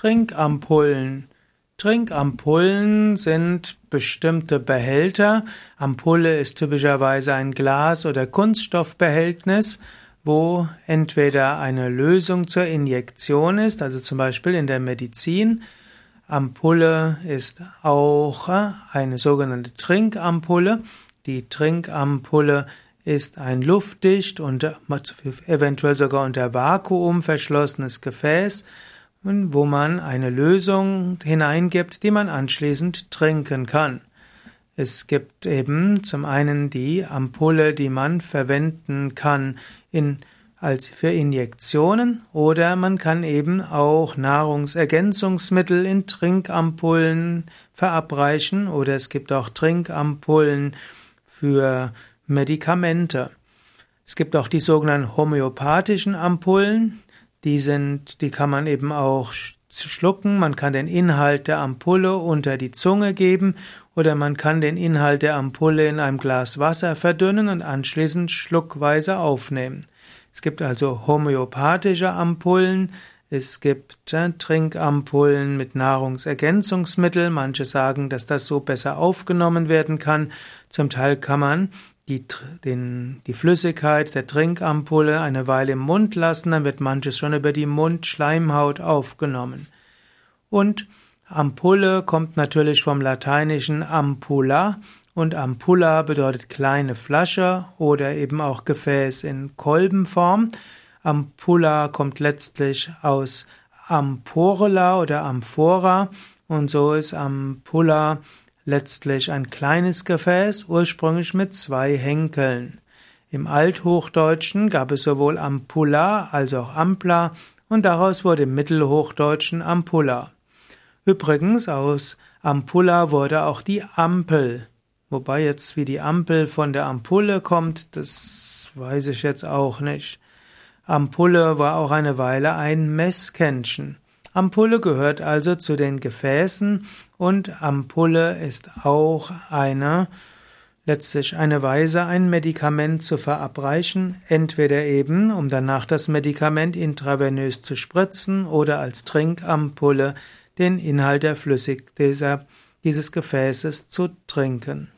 Trinkampullen. Trinkampullen sind bestimmte Behälter. Ampulle ist typischerweise ein Glas- oder Kunststoffbehältnis, wo entweder eine Lösung zur Injektion ist, also zum Beispiel in der Medizin. Ampulle ist auch eine sogenannte Trinkampulle. Die Trinkampulle ist ein luftdicht und eventuell sogar unter Vakuum verschlossenes Gefäß wo man eine Lösung hineingibt, die man anschließend trinken kann. Es gibt eben zum einen die Ampulle, die man verwenden kann in, als für Injektionen oder man kann eben auch Nahrungsergänzungsmittel in Trinkampullen verabreichen oder es gibt auch Trinkampullen für Medikamente. Es gibt auch die sogenannten homöopathischen Ampullen, die sind, die kann man eben auch schlucken, man kann den Inhalt der Ampulle unter die Zunge geben oder man kann den Inhalt der Ampulle in einem Glas Wasser verdünnen und anschließend schluckweise aufnehmen. Es gibt also homöopathische Ampullen, es gibt äh, Trinkampullen mit Nahrungsergänzungsmittel. Manche sagen, dass das so besser aufgenommen werden kann. Zum Teil kann man die, den, die Flüssigkeit der Trinkampulle eine Weile im Mund lassen, dann wird manches schon über die Mundschleimhaut aufgenommen. Und Ampulle kommt natürlich vom lateinischen ampulla und ampulla bedeutet kleine Flasche oder eben auch Gefäß in Kolbenform. Ampulla kommt letztlich aus Amporela oder Amphora und so ist Ampulla letztlich ein kleines Gefäß, ursprünglich mit zwei Henkeln. Im Althochdeutschen gab es sowohl Ampulla als auch Ampla und daraus wurde im Mittelhochdeutschen Ampulla. Übrigens aus Ampulla wurde auch die Ampel. Wobei jetzt wie die Ampel von der Ampulle kommt, das weiß ich jetzt auch nicht. Ampulle war auch eine Weile ein Messkännchen. Ampulle gehört also zu den Gefäßen und Ampulle ist auch eine letztlich eine Weise, ein Medikament zu verabreichen, entweder eben, um danach das Medikament intravenös zu spritzen oder als Trinkampulle den Inhalt der Flüssig dieser, dieses Gefäßes zu trinken.